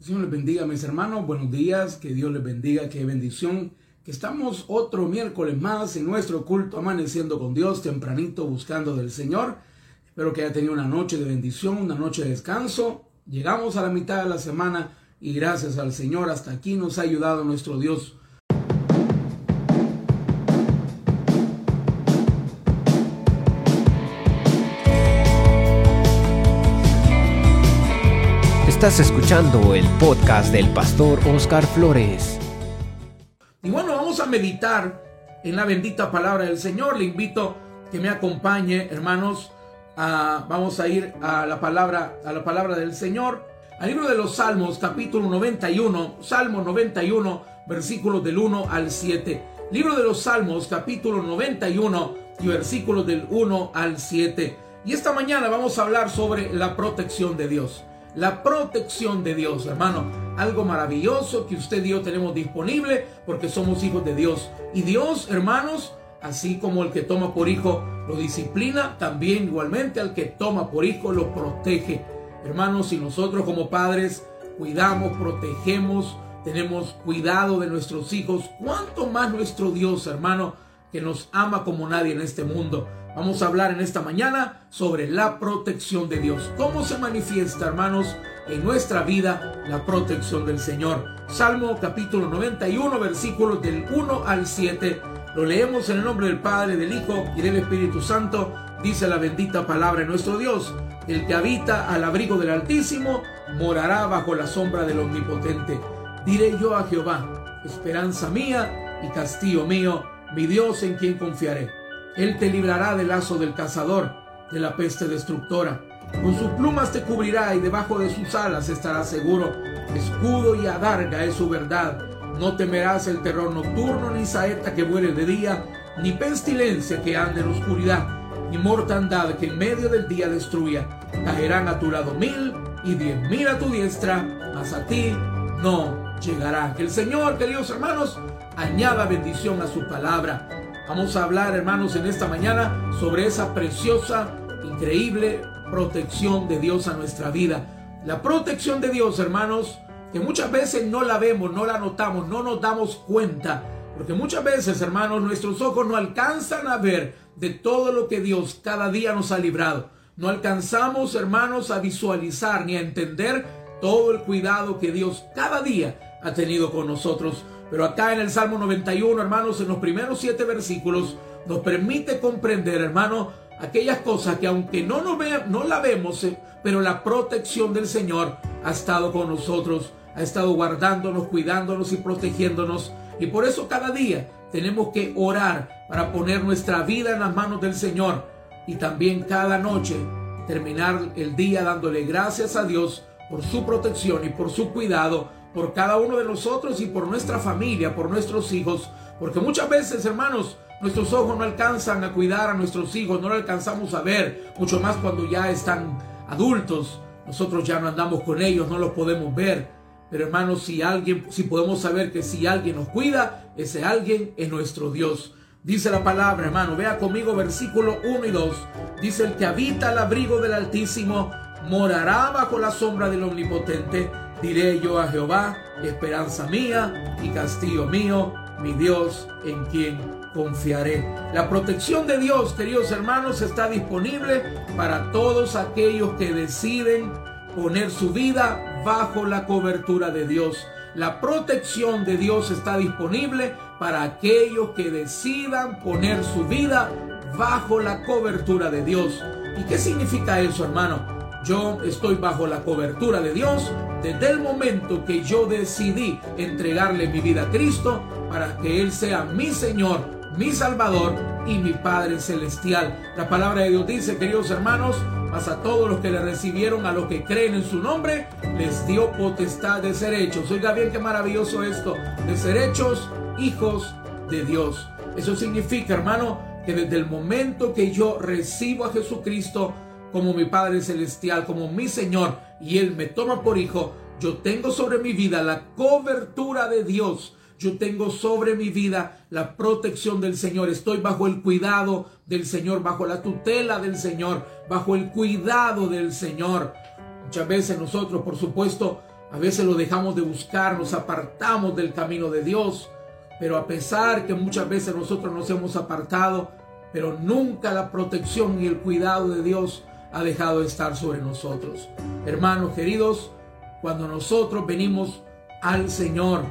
Señor les bendiga, mis hermanos. Buenos días. Que Dios les bendiga. Qué bendición. Que estamos otro miércoles más en nuestro culto, amaneciendo con Dios, tempranito buscando del Señor. Espero que haya tenido una noche de bendición, una noche de descanso. Llegamos a la mitad de la semana y gracias al Señor hasta aquí nos ha ayudado nuestro Dios. Estás escuchando el podcast del pastor Oscar Flores. Y bueno, vamos a meditar en la bendita palabra del Señor. Le invito que me acompañe, hermanos. vamos a ir a la palabra, a la palabra del Señor. Al libro de los Salmos, capítulo 91, Salmo 91, versículos del 1 al 7. Libro de los Salmos, capítulo 91 y versículos del 1 al 7. Y esta mañana vamos a hablar sobre la protección de Dios la protección de Dios, hermano. Algo maravilloso que usted y yo tenemos disponible porque somos hijos de Dios. Y Dios, hermanos, así como el que toma por hijo lo disciplina, también igualmente al que toma por hijo lo protege. Hermanos, si nosotros como padres cuidamos, protegemos, tenemos cuidado de nuestros hijos, cuánto más nuestro Dios, hermano, que nos ama como nadie en este mundo. Vamos a hablar en esta mañana sobre la protección de Dios. ¿Cómo se manifiesta, hermanos, en nuestra vida la protección del Señor? Salmo capítulo 91, versículos del 1 al 7. Lo leemos en el nombre del Padre, del Hijo y del Espíritu Santo. Dice la bendita palabra de nuestro Dios. El que habita al abrigo del Altísimo morará bajo la sombra del Omnipotente. Diré yo a Jehová, esperanza mía y castillo mío mi Dios en quien confiaré. Él te librará del lazo del cazador, de la peste destructora. Con sus plumas te cubrirá y debajo de sus alas estarás seguro. Escudo y adarga es su verdad. No temerás el terror nocturno, ni saeta que vuele de día, ni pestilencia que ande en oscuridad, ni mortandad que en medio del día destruya. Caerán a tu lado mil y diez mil a tu diestra, mas a ti no llegará. Que el Señor, queridos hermanos, añada bendición a su palabra. Vamos a hablar, hermanos, en esta mañana sobre esa preciosa, increíble protección de Dios a nuestra vida. La protección de Dios, hermanos, que muchas veces no la vemos, no la notamos, no nos damos cuenta. Porque muchas veces, hermanos, nuestros ojos no alcanzan a ver de todo lo que Dios cada día nos ha librado. No alcanzamos, hermanos, a visualizar ni a entender todo el cuidado que Dios cada día ha tenido con nosotros. Pero acá en el Salmo 91, hermanos, en los primeros siete versículos, nos permite comprender, hermano, aquellas cosas que aunque no, nos ve, no la vemos, eh, pero la protección del Señor ha estado con nosotros, ha estado guardándonos, cuidándonos y protegiéndonos. Y por eso cada día tenemos que orar para poner nuestra vida en las manos del Señor. Y también cada noche terminar el día dándole gracias a Dios por su protección y por su cuidado por cada uno de nosotros y por nuestra familia, por nuestros hijos. Porque muchas veces, hermanos, nuestros ojos no alcanzan a cuidar a nuestros hijos, no lo alcanzamos a ver, mucho más cuando ya están adultos. Nosotros ya no andamos con ellos, no los podemos ver. Pero hermanos, si alguien, si podemos saber que si alguien nos cuida, ese alguien es nuestro Dios. Dice la palabra, hermano, vea conmigo versículo 1 y 2. Dice el que habita al abrigo del Altísimo morará bajo la sombra del Omnipotente Diré yo a Jehová, esperanza mía y castillo mío, mi Dios en quien confiaré. La protección de Dios, queridos hermanos, está disponible para todos aquellos que deciden poner su vida bajo la cobertura de Dios. La protección de Dios está disponible para aquellos que decidan poner su vida bajo la cobertura de Dios. ¿Y qué significa eso, hermano? Yo estoy bajo la cobertura de Dios desde el momento que yo decidí entregarle mi vida a Cristo para que Él sea mi Señor, mi Salvador y mi Padre Celestial. La palabra de Dios dice, queridos hermanos, mas a todos los que le recibieron, a los que creen en su nombre, les dio potestad de ser hechos. Oiga bien qué maravilloso esto, de ser hechos hijos de Dios. Eso significa, hermano, que desde el momento que yo recibo a Jesucristo, como mi Padre Celestial, como mi Señor, y Él me toma por hijo, yo tengo sobre mi vida la cobertura de Dios. Yo tengo sobre mi vida la protección del Señor. Estoy bajo el cuidado del Señor, bajo la tutela del Señor, bajo el cuidado del Señor. Muchas veces nosotros, por supuesto, A veces lo dejamos de buscar, nos apartamos del camino de Dios. Pero a pesar que muchas veces nosotros nos hemos apartado, pero nunca la protección y el cuidado de Dios ha dejado de estar sobre nosotros. Hermanos queridos, cuando nosotros venimos al Señor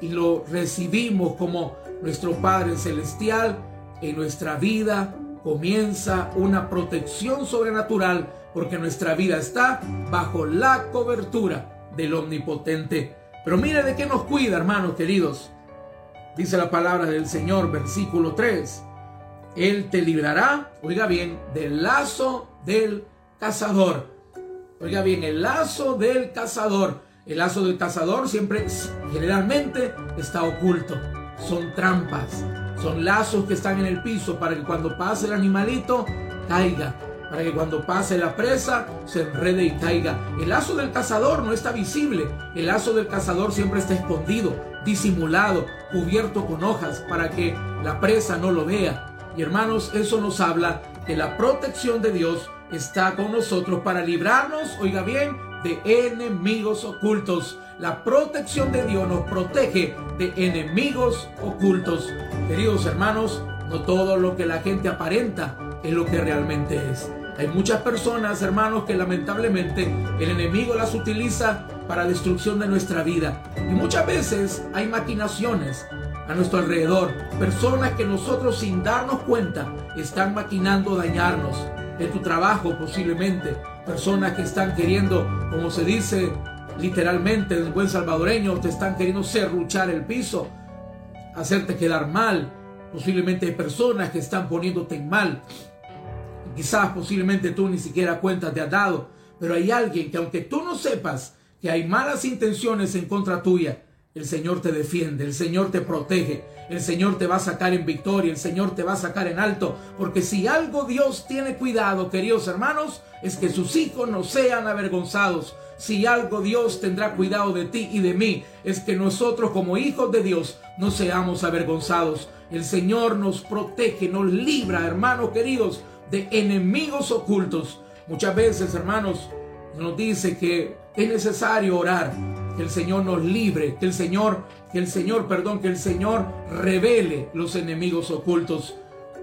y lo recibimos como nuestro Padre Celestial, en nuestra vida comienza una protección sobrenatural porque nuestra vida está bajo la cobertura del Omnipotente. Pero mire de qué nos cuida, hermanos queridos. Dice la palabra del Señor, versículo 3. Él te librará, oiga bien, del lazo del cazador. Oiga bien, el lazo del cazador. El lazo del cazador siempre, generalmente, está oculto. Son trampas, son lazos que están en el piso para que cuando pase el animalito caiga. Para que cuando pase la presa se enrede y caiga. El lazo del cazador no está visible. El lazo del cazador siempre está escondido, disimulado, cubierto con hojas para que la presa no lo vea. Y hermanos, eso nos habla que la protección de Dios está con nosotros para librarnos, oiga bien, de enemigos ocultos. La protección de Dios nos protege de enemigos ocultos. Queridos hermanos, no todo lo que la gente aparenta es lo que realmente es. Hay muchas personas, hermanos, que lamentablemente el enemigo las utiliza para destrucción de nuestra vida. Y muchas veces hay maquinaciones a nuestro alrededor. Personas que nosotros sin darnos cuenta están maquinando dañarnos. En tu trabajo posiblemente. Personas que están queriendo, como se dice literalmente en buen salvadoreño, te están queriendo serruchar el piso, hacerte quedar mal. Posiblemente hay personas que están poniéndote en mal. Quizás posiblemente tú ni siquiera cuenta te has dado. Pero hay alguien que aunque tú no sepas que hay malas intenciones en contra tuya, el Señor te defiende, el Señor te protege, el Señor te va a sacar en victoria, el Señor te va a sacar en alto, porque si algo Dios tiene cuidado, queridos hermanos, es que sus hijos no sean avergonzados. Si algo Dios tendrá cuidado de ti y de mí, es que nosotros como hijos de Dios no seamos avergonzados. El Señor nos protege, nos libra, hermanos queridos, de enemigos ocultos. Muchas veces, hermanos, nos dice que es necesario orar que el Señor nos libre, que el Señor, que el Señor, perdón, que el Señor revele los enemigos ocultos.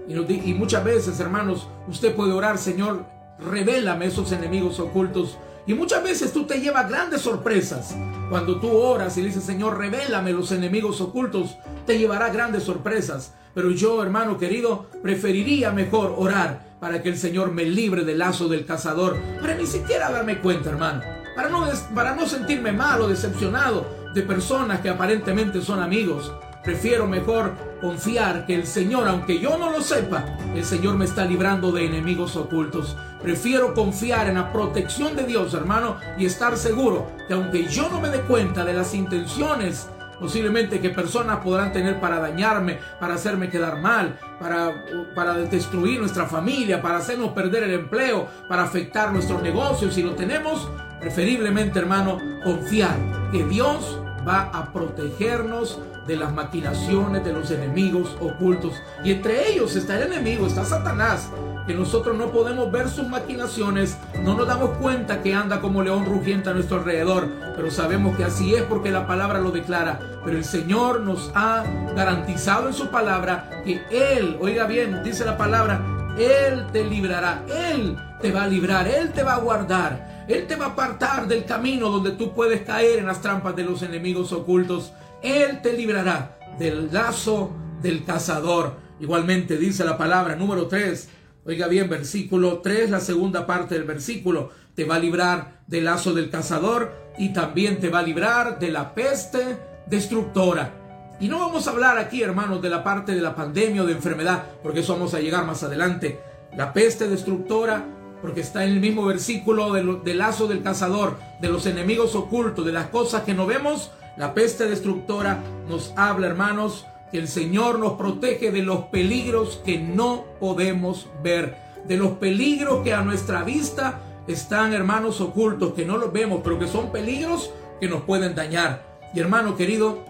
Y, muchas veces, hermanos, usted puede orar, Señor, revélame esos enemigos ocultos. Y muchas veces tú te llevas grandes sorpresas. Cuando tú oras y dices, Señor, revélame los enemigos ocultos, te llevará grandes sorpresas. Pero yo, hermano querido, preferiría mejor orar para que el Señor me libre del lazo del cazador, para ni siquiera darme cuenta, hermano para no, para no sentirme mal o decepcionado de personas que aparentemente son amigos. Prefiero mejor confiar que el Señor, aunque yo no lo sepa, el Señor me está librando de enemigos ocultos. Prefiero confiar en la protección de Dios, hermano, y estar seguro que aunque yo no me dé cuenta de las intenciones posiblemente que personas podrán tener para dañarme, para hacerme quedar mal, para, para destruir nuestra familia, para hacernos perder el empleo, para afectar nuestros negocios. Si lo tenemos, preferiblemente, hermano, confiar que Dios va a protegernos de las maquinaciones de los enemigos ocultos. Y entre ellos está el enemigo, está Satanás, que nosotros no podemos ver sus maquinaciones, no nos damos cuenta que anda como león rugiente a nuestro alrededor, pero sabemos que así es porque la palabra lo declara. Pero el Señor nos ha garantizado en su palabra que Él, oiga bien, dice la palabra, Él te librará, Él te va a librar, Él te va a guardar, Él te va a apartar del camino donde tú puedes caer en las trampas de los enemigos ocultos. Él te librará del lazo del cazador. Igualmente dice la palabra número 3 Oiga bien, versículo 3, la segunda parte del versículo, te va a librar del lazo del cazador y también te va a librar de la peste destructora. Y no vamos a hablar aquí, hermanos, de la parte de la pandemia o de enfermedad, porque eso vamos a llegar más adelante. La peste destructora, porque está en el mismo versículo del, lazo del cazador, de los enemigos ocultos, de las cosas que no vemos. La peste destructora nos habla, hermanos, que el Señor nos protege de los peligros que no podemos ver, de los peligros que a nuestra vista están, hermanos, ocultos, que no los vemos, pero que son peligros que nos pueden dañar. Y hermano querido,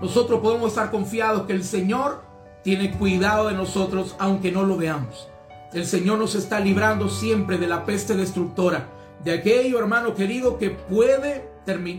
nosotros podemos estar confiados que el Señor tiene cuidado de nosotros aunque no lo veamos. El Señor nos está librando siempre de la peste destructora, de aquello, hermano querido, que puede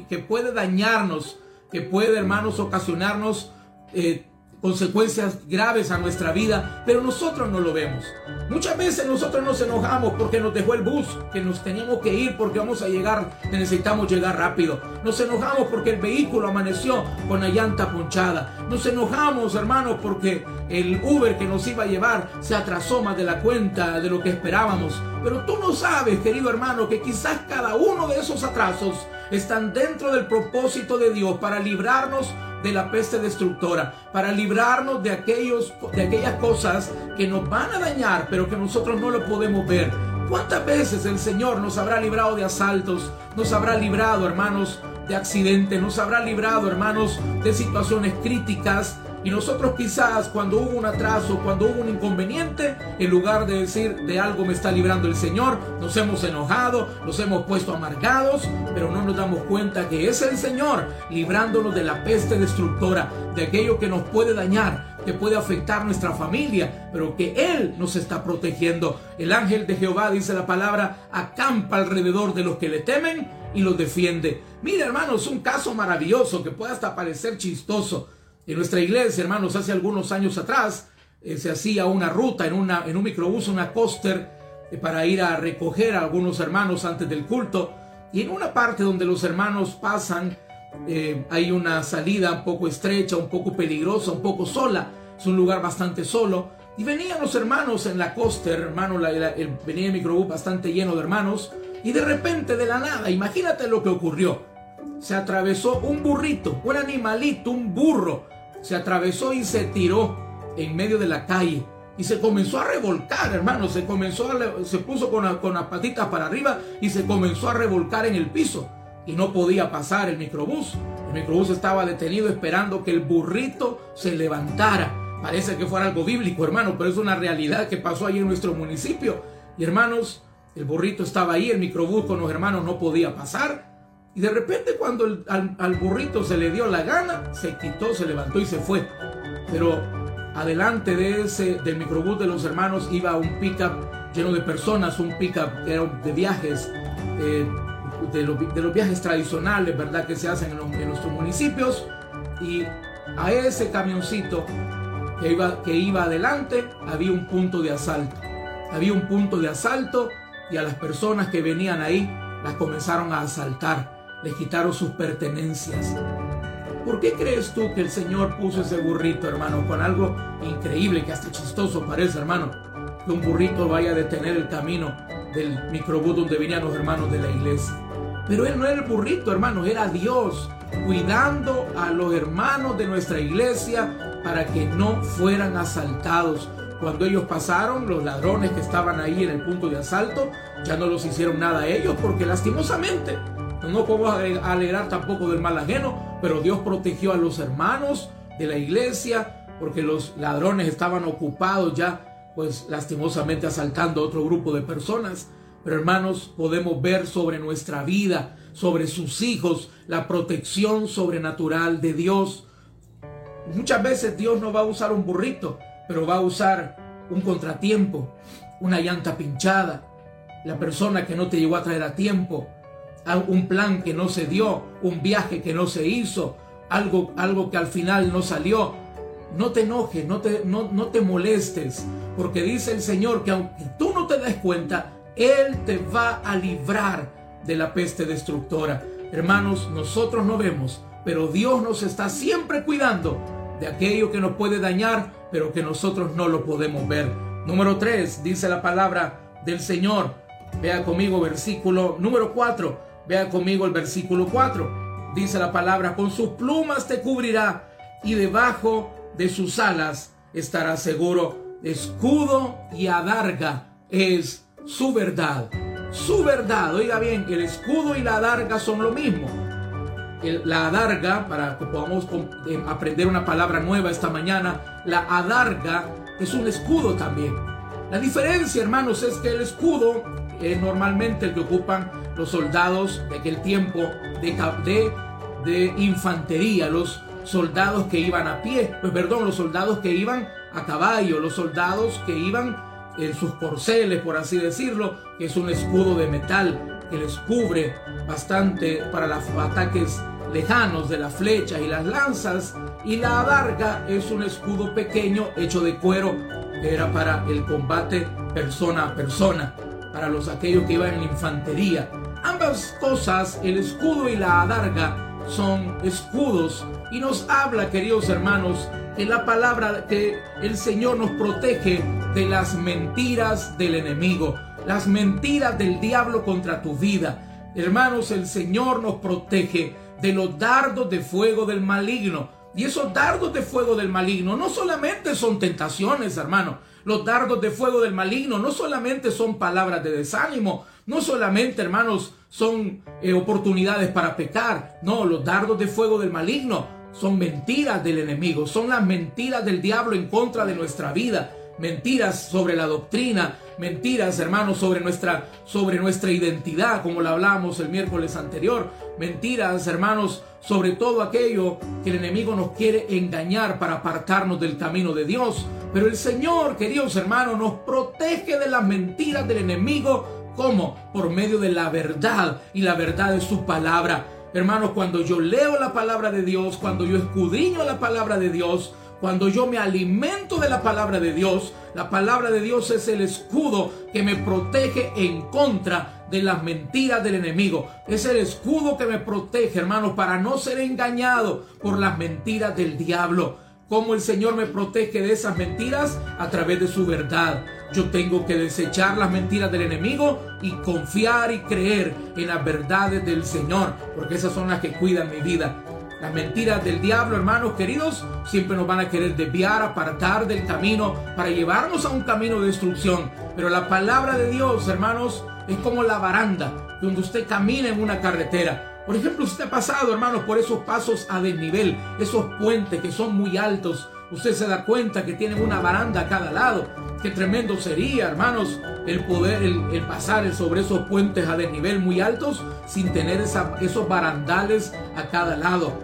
que puede dañarnos, que puede, hermanos, ocasionarnos eh, consecuencias graves a nuestra vida, pero nosotros no lo vemos. Muchas veces nosotros nos enojamos porque nos dejó el bus, que nos teníamos que ir porque vamos a llegar, necesitamos llegar rápido. Nos enojamos porque el vehículo amaneció con la llanta ponchada. Nos enojamos, hermanos, porque el Uber que nos iba a llevar se atrasó más de la cuenta de lo que esperábamos. Pero tú no sabes, querido hermano, que quizás cada uno de esos atrasos están dentro del propósito de Dios para librarnos de la peste destructora, para librarnos de, aquellos, de aquellas cosas que nos van a dañar, pero que nosotros no lo podemos ver. ¿Cuántas veces el Señor nos habrá librado de asaltos? Nos habrá librado, hermanos, de accidentes, nos habrá librado, hermanos, de situaciones críticas, y nosotros quizás cuando hubo un atraso, cuando hubo un inconveniente, en lugar de decir de algo me está librando el Señor, nos hemos enojado, nos hemos puesto amargados, pero no nos damos cuenta que es el Señor librándonos de la peste destructora, de aquello que nos puede dañar, que puede afectar nuestra familia, pero que Él nos está protegiendo. El ángel de Jehová, dice la palabra, acampa alrededor de los que le temen y los defiende. Mira, hermanos, un caso maravilloso que puede hasta parecer chistoso. En nuestra iglesia, hermanos, hace algunos años atrás eh, se hacía una ruta en, una, en un microbús, una coaster, eh, para ir a recoger a algunos hermanos antes del culto. Y en una parte donde los hermanos pasan, eh, hay una salida un poco estrecha, un poco peligrosa, un poco sola. Es un lugar bastante solo. Y venían los hermanos en la coaster, hermano, venía el microbús bastante lleno de hermanos. Y de repente, de la nada, imagínate lo que ocurrió. Se atravesó un burrito, un animalito, un burro se atravesó y se tiró en medio de la calle y se comenzó a revolcar, hermano, se comenzó a, se puso con, con las patitas para arriba y se comenzó a revolcar en el piso y no podía pasar el microbús. El microbús estaba detenido esperando que el burrito se levantara. Parece que fuera algo bíblico, hermano, pero es una realidad que pasó ahí en nuestro municipio. Y hermanos, el burrito estaba ahí, el microbús con los hermanos no podía pasar. Y de repente cuando al, burrito se le dio la gana, se quitó, se levantó y se fue. Pero adelante de ese, del microbús de los hermanos iba un pickup lleno de personas, un pickup de viajes, eh, de, los, viajes tradicionales, ¿verdad? Que se hacen en, en, nuestros municipios. Y a ese camioncito que iba, que iba adelante había un punto de asalto. Había un punto de asalto y a las personas que venían ahí las comenzaron a asaltar le quitaron sus pertenencias. ¿Por qué crees tú que el Señor puso ese burrito, hermano, con algo increíble que hasta chistoso parece, hermano? Que un burrito vaya a detener el camino del microbús donde venían los hermanos de la iglesia. Pero él no era el burrito, hermano, era Dios cuidando a los hermanos de nuestra iglesia para que no fueran asaltados. Cuando ellos pasaron, los ladrones que estaban ahí en el punto de asalto ya no los hicieron nada a ellos porque lastimosamente no podemos alegrar tampoco del mal ajeno, pero Dios protegió a los hermanos de la iglesia porque los ladrones estaban ocupados ya, pues lastimosamente asaltando a otro grupo de personas. Pero hermanos, podemos ver sobre nuestra vida, sobre sus hijos, la protección sobrenatural de Dios. Muchas veces Dios no va a usar un burrito, pero va a usar un contratiempo, una llanta pinchada, la persona que no te llegó a traer a tiempo, un plan que no se dio, un viaje que no se hizo, algo, algo que al final no salió. No te enojes, no te, no, no te molestes, porque dice el Señor que aunque tú no te des cuenta, Él te va a librar de la peste destructora. Hermanos, nosotros no vemos, pero Dios nos está siempre cuidando de aquello que nos puede dañar, pero que nosotros no lo podemos ver. Número 3, dice la palabra del Señor. Vea conmigo versículo número 4. Vea conmigo el versículo 4. Dice la palabra, con sus plumas te cubrirá y debajo de sus alas estará seguro. Escudo y adarga es su verdad. Su verdad, oiga bien, el escudo y la adarga son lo mismo. la adarga, para que podamos eh, aprender una palabra nueva esta mañana, la adarga es un escudo también. La diferencia, hermanos, es que el escudo es normalmente el que ocupan los soldados de aquel tiempo de, de, infantería, los soldados que iban a pie, pues perdón, los soldados que iban a caballo, los soldados que iban en sus corceles, por así decirlo, que es un escudo de metal que les cubre bastante para los ataques lejanos de las flechas y las lanzas. Y la adarga es un escudo pequeño hecho de cuero que era para el combate persona a persona, para los aquellos que iban en infantería. Ambas cosas, el escudo y la adarga, son escudos y nos habla, queridos hermanos, en la palabra que el Señor nos protege de las mentiras del enemigo, las mentiras del diablo contra tu vida. Hermanos, el Señor nos protege de los dardos de fuego del maligno. Y esos dardos de fuego del maligno no solamente son tentaciones, hermano. Los dardos de fuego del maligno no solamente son palabras de desánimo, no solamente, hermanos, son eh, oportunidades para pecar. No, los dardos de fuego del maligno son mentiras del enemigo, son las mentiras del diablo en contra de nuestra vida, mentiras sobre la doctrina, mentiras, hermanos, sobre nuestra sobre nuestra identidad, como lo hablamos el miércoles anterior, mentiras, hermanos, sobre todo aquello que el enemigo nos quiere engañar para apartarnos del camino de Dios. Pero el Señor, queridos hermanos, nos protege de las mentiras del enemigo ¿Cómo? Por medio de la verdad y la verdad de su palabra. Hermanos, cuando yo leo la palabra de Dios, cuando yo escudriño la palabra de Dios, cuando yo me alimento de la palabra de Dios, la palabra de Dios es el escudo que me protege en contra de las mentiras del enemigo. Es el escudo que me protege, hermanos, para no ser engañado por las mentiras del diablo. ¿Cómo el Señor me protege de esas mentiras? A través de su verdad. Yo tengo que desechar las mentiras del enemigo y confiar y creer en las verdades del Señor, porque esas son las que cuidan mi vida. Las mentiras del diablo, hermanos queridos, siempre nos van a querer desviar, apartar del camino para llevarnos a un camino de destrucción. Pero la palabra de Dios, hermanos, es como la baranda donde usted camina en una carretera. Por ejemplo, usted ha pasado, hermanos, por esos pasos a desnivel, esos puentes que son muy altos. Usted se da cuenta que tienen una baranda a cada lado. Qué tremendo sería, hermanos, el poder, el, pasar sobre esos puentes a desnivel muy altos sin tener esos barandales a cada lado.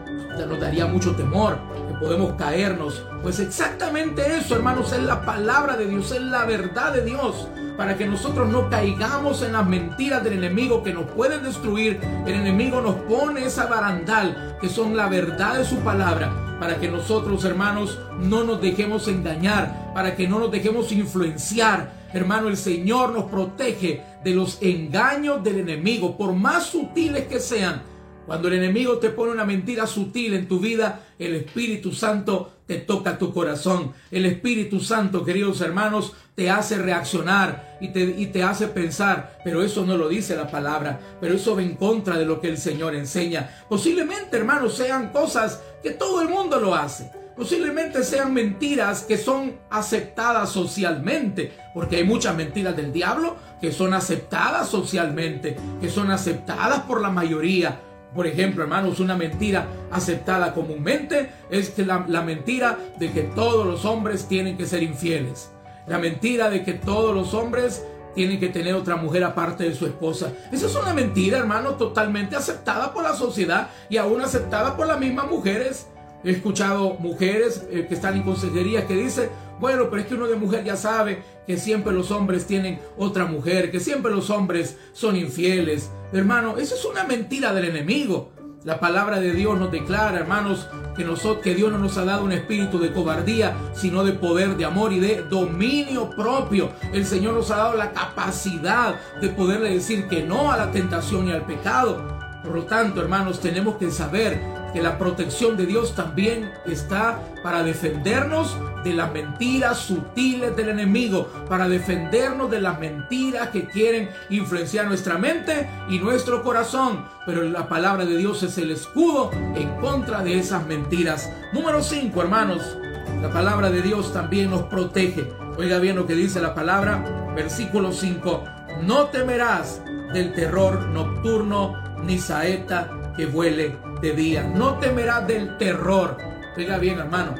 Nos daría mucho temor que podemos caernos. Pues exactamente eso, hermanos, es la palabra de Dios, es la verdad de Dios para que nosotros no caigamos en las mentiras del enemigo que nos pueden destruir. El enemigo nos pone esa barandal que son la verdad de su palabra para que nosotros, hermanos, no nos dejemos engañar, para que no nos dejemos influenciar. Hermano, el Señor nos protege de los engaños del enemigo, por más sutiles que sean. Cuando el enemigo te pone una mentira sutil en tu vida, el Espíritu Santo te toca tu corazón. El Espíritu Santo, queridos hermanos, te hace reaccionar y te, y te hace pensar, pero eso no lo dice la palabra, pero eso va en contra de lo que el Señor enseña. Posiblemente, hermanos, sean cosas que todo el mundo lo hace. Posiblemente sean mentiras que son aceptadas socialmente, porque hay muchas mentiras del diablo que son aceptadas socialmente, que son aceptadas por la mayoría, por ejemplo, hermanos, una mentira aceptada comúnmente es la, mentira de que todos los hombres tienen que ser infieles. La mentira de que todos los hombres tienen que tener otra mujer aparte de su esposa. Esa es una mentira, hermano, totalmente aceptada por la sociedad y aún aceptada por las mismas mujeres. He escuchado mujeres eh, que están en consejería que dicen, bueno, pero es que uno de mujer ya sabe que siempre los hombres tienen otra mujer, que siempre los hombres son infieles. Hermano, eso es una mentira del enemigo. La palabra de Dios nos declara, hermanos, que, nosotros, que Dios no nos ha dado un espíritu de cobardía, sino de poder, de amor y de dominio propio. El Señor nos ha dado la capacidad de poderle decir que no a la tentación y al pecado. Por lo tanto, hermanos, tenemos que saber que la protección de Dios también está para defendernos de las mentiras sutiles del enemigo, para defendernos de las mentiras que quieren influenciar nuestra mente y nuestro corazón. Pero la palabra de Dios es el escudo en contra de esas mentiras. Número 5, hermanos, la palabra de Dios también nos protege. Oiga bien lo que dice la palabra, versículo 5. No temerás del terror nocturno ni saeta que vuele de día. No temerás del terror. Oiga bien, hermano.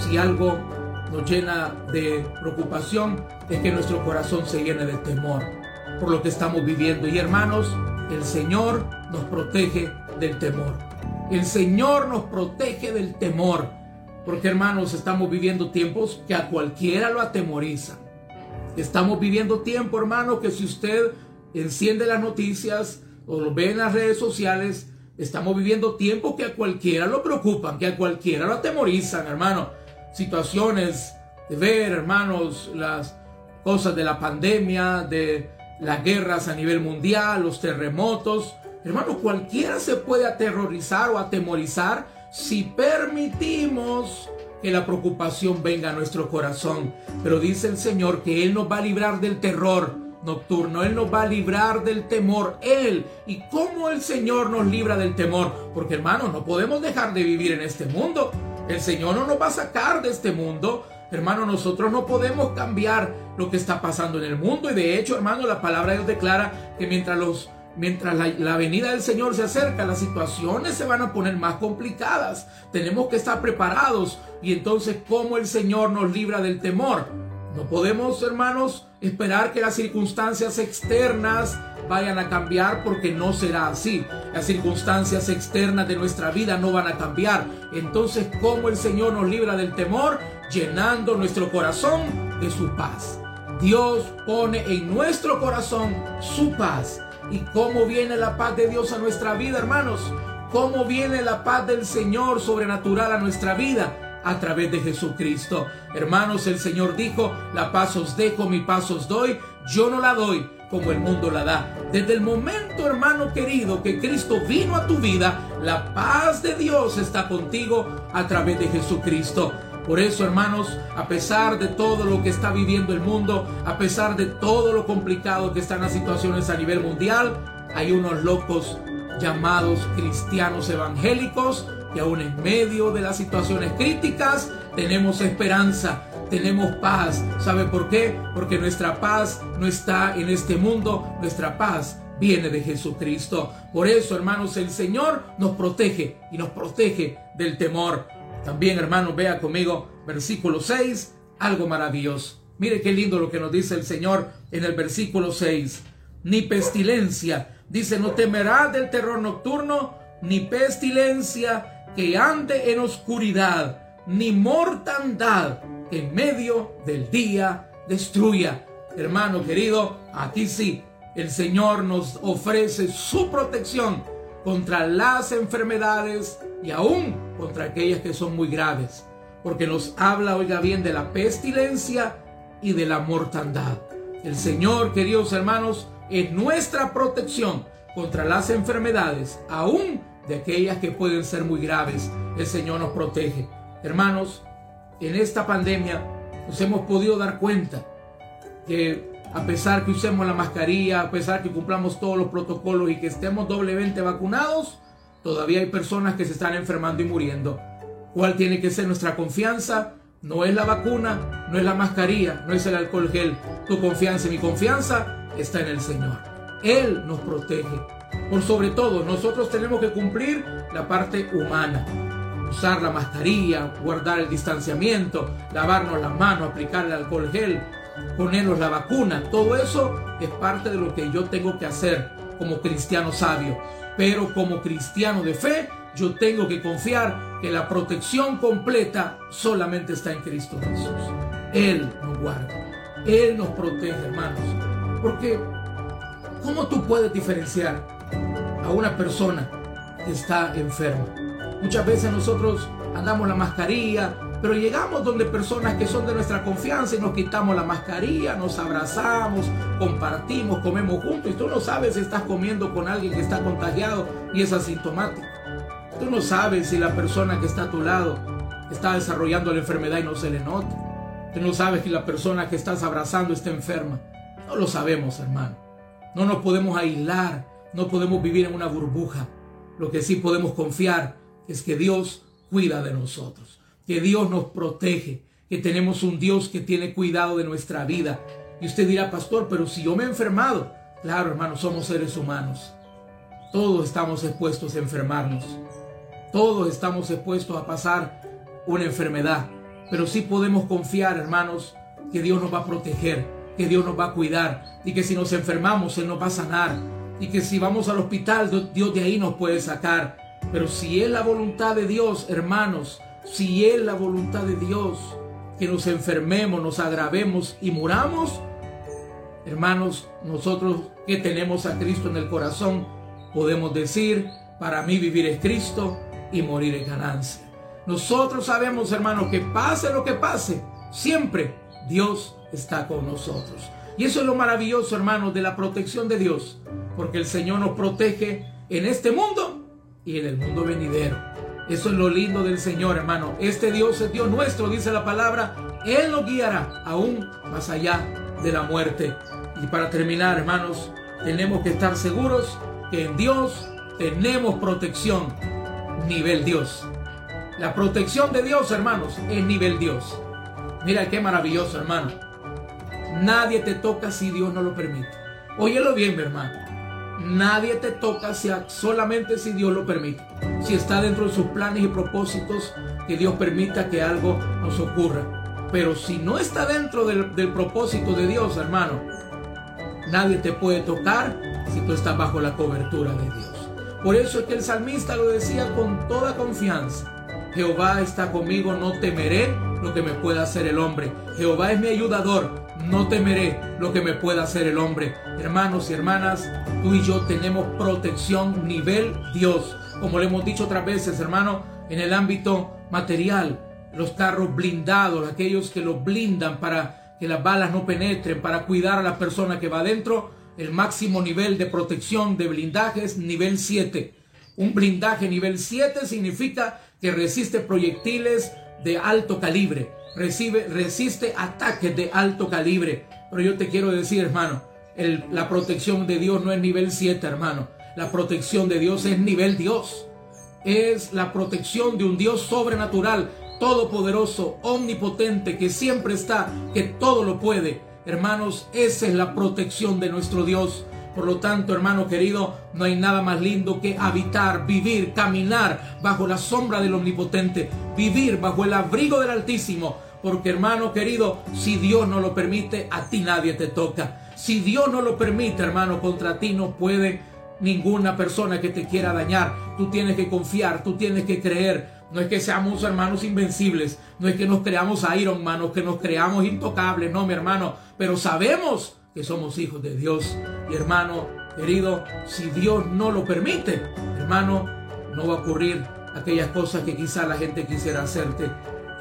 Si algo nos llena de preocupación, es que nuestro corazón se llene de temor por lo que estamos viviendo. Y hermanos, el Señor nos protege del temor. El Señor nos protege del temor. Porque hermanos, estamos viviendo tiempos que a cualquiera lo atemorizan. Estamos viviendo tiempo, hermano, que si usted enciende las noticias o lo ve en las redes sociales, estamos viviendo tiempos que a cualquiera lo preocupan, que a cualquiera lo atemorizan, hermano. Situaciones de ver, hermanos, las cosas de la pandemia, de las guerras a nivel mundial, los terremotos. Hermano, cualquiera se puede aterrorizar o atemorizar si permitimos que la preocupación venga a nuestro corazón. Pero dice el Señor que Él nos va a librar del terror nocturno, Él nos va a librar del temor, Él. ¿Y cómo el Señor nos libra del temor? Porque hermano, no podemos dejar de vivir en este mundo. El Señor no nos va a sacar de este mundo. Hermano, nosotros no podemos cambiar lo que está pasando en el mundo. Y de hecho, hermano, la palabra de Dios declara que mientras los mientras la, venida del Señor se acerca, las situaciones se van a poner más complicadas. Tenemos que estar preparados. Y entonces, ¿cómo el Señor nos libra del temor? No podemos, hermanos, esperar que las circunstancias externas vayan a cambiar porque no será así. Las circunstancias externas de nuestra vida no van a cambiar. Entonces, ¿cómo el Señor nos libra del temor? Llenando nuestro corazón de su paz. Dios pone en nuestro corazón su paz. ¿Y cómo viene la paz de Dios a nuestra vida, hermanos? ¿Cómo viene la paz del Señor sobrenatural a nuestra vida? A través de Jesucristo. Hermanos, el Señor dijo, la paz os dejo, mi paz os doy. Yo no la doy como el mundo la da. Desde el momento, hermano querido, que Cristo vino a tu vida, la paz de Dios está contigo a través de Jesucristo. Por eso, hermanos, a pesar de todo lo que está viviendo el mundo, a pesar de todo lo complicado que están las situaciones a nivel mundial, hay unos locos llamados cristianos evangélicos que aún en medio de las situaciones críticas tenemos esperanza, tenemos paz. ¿Sabe por qué? Porque nuestra paz no está en este mundo, nuestra paz viene de Jesucristo. Por eso, hermanos, el Señor nos protege y nos protege del temor. También, hermanos, vea conmigo versículo 6, algo maravilloso. Mire qué lindo lo que nos dice el Señor en el versículo 6. Ni pestilencia. Dice, no temerá del terror nocturno, ni pestilencia que ande en oscuridad, ni mortandad en medio del día destruya. Hermano querido, aquí sí, el Señor nos ofrece su protección contra las enfermedades y aún contra aquellas que son muy graves, porque nos habla, oiga bien, de la pestilencia y de la mortandad. El Señor, queridos hermanos, es nuestra protección contra las enfermedades, aún de aquellas que pueden ser muy graves. El Señor nos protege. Hermanos, en esta pandemia nos hemos podido dar cuenta que a pesar que usemos la mascarilla, a pesar que cumplamos todos los protocolos y que estemos doblemente vacunados, todavía hay personas que se están enfermando y muriendo. ¿Cuál tiene que ser nuestra confianza? No es la vacuna, no es la mascarilla, no es el alcohol gel. Tu confianza y mi confianza está en el Señor. Él nos protege. Por sobre todo, nosotros tenemos que cumplir la parte humana. Usar la mascarilla, guardar el distanciamiento, lavarnos las manos, aplicar el alcohol gel, ponernos la vacuna. Todo eso es parte de lo que yo tengo que hacer como cristiano sabio. Pero como cristiano de fe, yo tengo que confiar que la protección completa solamente está en Cristo Jesús. Él nos guarda. Él nos protege, hermanos. Porque, ¿cómo tú puedes diferenciar a una persona que está enferma? Muchas veces nosotros andamos la mascarilla, pero llegamos donde personas que son de nuestra confianza y nos quitamos la mascarilla, nos abrazamos, compartimos, comemos juntos. Y tú no sabes si estás comiendo con alguien que está contagiado y es asintomático. Tú no sabes si la persona que está a tu lado está desarrollando la enfermedad y no se le nota. Tú no sabes si la persona que estás abrazando está enferma. No lo sabemos, hermano. No nos podemos aislar, no podemos vivir en una burbuja. Lo que sí podemos confiar es que Dios cuida de nosotros que Dios nos protege, que tenemos un Dios que tiene cuidado de nuestra vida. Y usted dirá, pastor, pero si yo me he enfermado, claro, hermano, somos seres humanos. Todos estamos expuestos a enfermarnos. Todos estamos expuestos a pasar una enfermedad. Pero sí podemos confiar, hermanos, que Dios nos va a proteger, que Dios nos va a cuidar y que si nos enfermamos, Él nos va a sanar. Y que si vamos al hospital, Dios de ahí nos puede sacar. Pero si es la voluntad de Dios, hermanos, si es la voluntad de Dios que nos enfermemos, nos agravemos y muramos, hermanos, nosotros que tenemos a Cristo en el corazón, podemos decir, para mí vivir es Cristo y morir es ganancia. Nosotros sabemos, hermanos, que pase lo que pase, siempre Dios está con nosotros. Y eso es lo maravilloso, hermanos, de la protección de Dios, porque el Señor nos protege en este mundo y en el mundo venidero. Eso es lo lindo del Señor, hermano. Este Dios es Dios nuestro, dice la palabra. Él nos guiará aún más allá de la muerte. Y para terminar, hermanos, tenemos que estar seguros que en Dios tenemos protección nivel Dios. La protección de Dios, hermanos, es nivel Dios. Mira qué maravilloso, hermano. Nadie te toca si Dios no lo permite. Óyelo bien, mi hermano. Nadie te toca solamente si Dios lo permite. Si está dentro de sus planes y propósitos, que Dios permita que algo nos ocurra. Pero si no está dentro del, del propósito de Dios, hermano, nadie te puede tocar si tú estás bajo la cobertura de Dios. Por eso es que el salmista lo decía con toda confianza. Jehová está conmigo, no temeré lo que me pueda hacer el hombre. Jehová es mi ayudador, no temeré lo que me pueda hacer el hombre. Hermanos y hermanas, tú y yo tenemos protección nivel Dios. Como le hemos dicho otras veces, hermano, en el ámbito material, los carros blindados, aquellos que los blindan para que las balas no penetren, para cuidar a la persona que va adentro, el máximo nivel de protección de blindaje es nivel 7. Un blindaje nivel 7 significa que resiste proyectiles de alto calibre, recibe, resiste ataques de alto calibre. Pero yo te quiero decir, hermano, la protección de Dios no es nivel 7, hermano. La protección de Dios es nivel Dios. Es la protección de un Dios sobrenatural, todopoderoso, omnipotente, que siempre está, que todo lo puede. Hermanos, esa es la protección de nuestro Dios. Por lo tanto, hermano querido, no hay nada más lindo que habitar, vivir, caminar bajo la sombra del Omnipotente, vivir bajo el abrigo del Altísimo. Porque hermano querido, si Dios no lo permite, a ti nadie te toca. Si Dios no lo permite, hermano, contra ti no puede ninguna persona que te quiera dañar. Tú tienes que confiar, tú tienes que creer. No es que seamos hermanos invencibles, no es que nos creamos Iron Man, que nos creamos intocables, no, mi hermano, pero sabemos que somos hijos de Dios. Y hermano, querido, si Dios no lo permite, hermano, no va a ocurrir aquellas cosas que quizá la gente quisiera hacerte.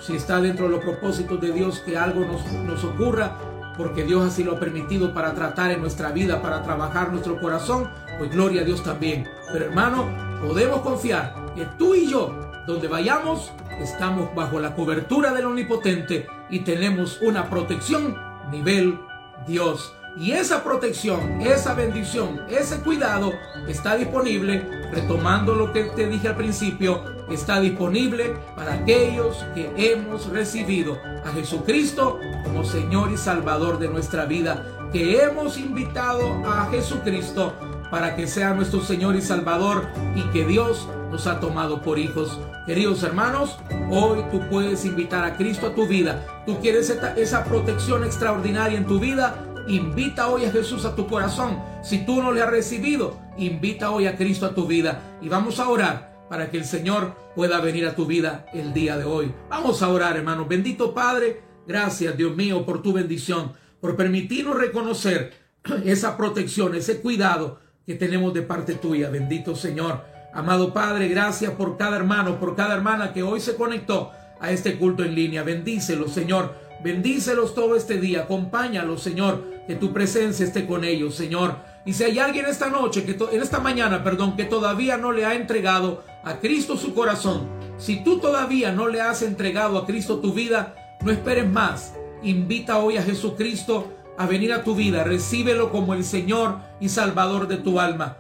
Si está dentro de los propósitos de Dios que algo nos, nos ocurra, porque Dios así lo ha permitido para tratar en nuestra vida, para trabajar nuestro corazón, pues gloria a Dios también. Pero hermano, podemos confiar que tú y yo, donde vayamos, estamos bajo la cobertura del Omnipotente y tenemos una protección nivel Dios. Y esa protección, esa bendición, ese cuidado está disponible, retomando lo que te dije al principio, está disponible para aquellos que hemos recibido a Jesucristo como Señor y Salvador de nuestra vida, que hemos invitado a Jesucristo para que sea nuestro Señor y Salvador y que Dios nos ha tomado por hijos. Queridos hermanos, hoy tú puedes invitar a Cristo a tu vida. Tú quieres esa protección extraordinaria en tu vida. Invita hoy a Jesús a tu corazón. Si tú no le has recibido, invita hoy a Cristo a tu vida. Y vamos a orar para que el Señor pueda venir a tu vida el día de hoy. Vamos a orar, hermanos. Bendito Padre, gracias Dios mío por tu bendición, por permitirnos reconocer esa protección, ese cuidado que tenemos de parte tuya. Bendito Señor. Amado Padre, gracias por cada hermano, por cada hermana que hoy se conectó a este culto en línea. Bendícelos, Señor. Bendícelos todo este día. Acompáñalos, Señor. Que tu presencia esté con ellos, Señor. Y si hay alguien esta noche, que en esta mañana, perdón, que todavía no le ha entregado a Cristo su corazón, si tú todavía no le has entregado a Cristo tu vida, no esperes más. Invita hoy a Jesucristo a venir a tu vida. Recíbelo como el Señor y Salvador de tu alma.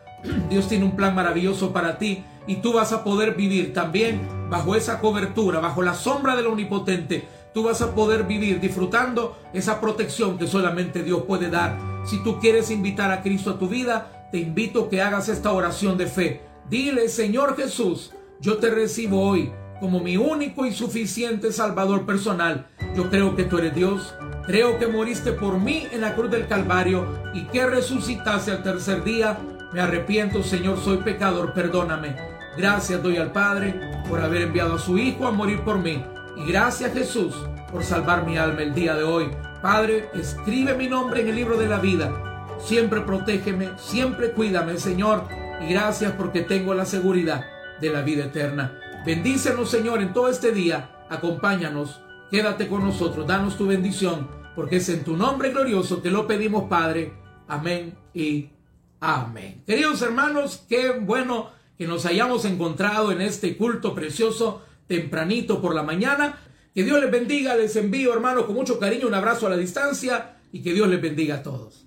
Dios tiene un plan maravilloso para ti y tú vas a poder vivir también bajo esa cobertura, bajo la sombra del Omnipotente. Tú vas a poder vivir disfrutando esa protección que solamente Dios puede dar. Si tú quieres invitar a Cristo a tu vida, te invito a que hagas esta oración de fe. Dile, Señor Jesús, yo te recibo hoy como mi único y suficiente Salvador personal. Yo creo que tú eres Dios Creo que moriste por mí en la cruz del Calvario y que resucitaste al tercer día. Me arrepiento, Señor, soy pecador, perdóname. Gracias doy al Padre por haber enviado a su Hijo a morir por mí. Y gracias Jesús por salvar mi alma el día de hoy. Padre, escribe mi nombre en el libro de la vida. Siempre protégeme, siempre cuídame, Señor. Y gracias porque tengo la seguridad de la vida eterna. Bendícenos, Señor, en todo este día. Acompáñanos. Quédate con nosotros. Danos tu bendición. Porque es en tu nombre glorioso que lo pedimos, Padre. Amén y amén. Queridos hermanos, qué bueno que nos hayamos encontrado en este culto precioso tempranito por la mañana. Que Dios les bendiga, les envío hermanos con mucho cariño un abrazo a la distancia y que Dios les bendiga a todos.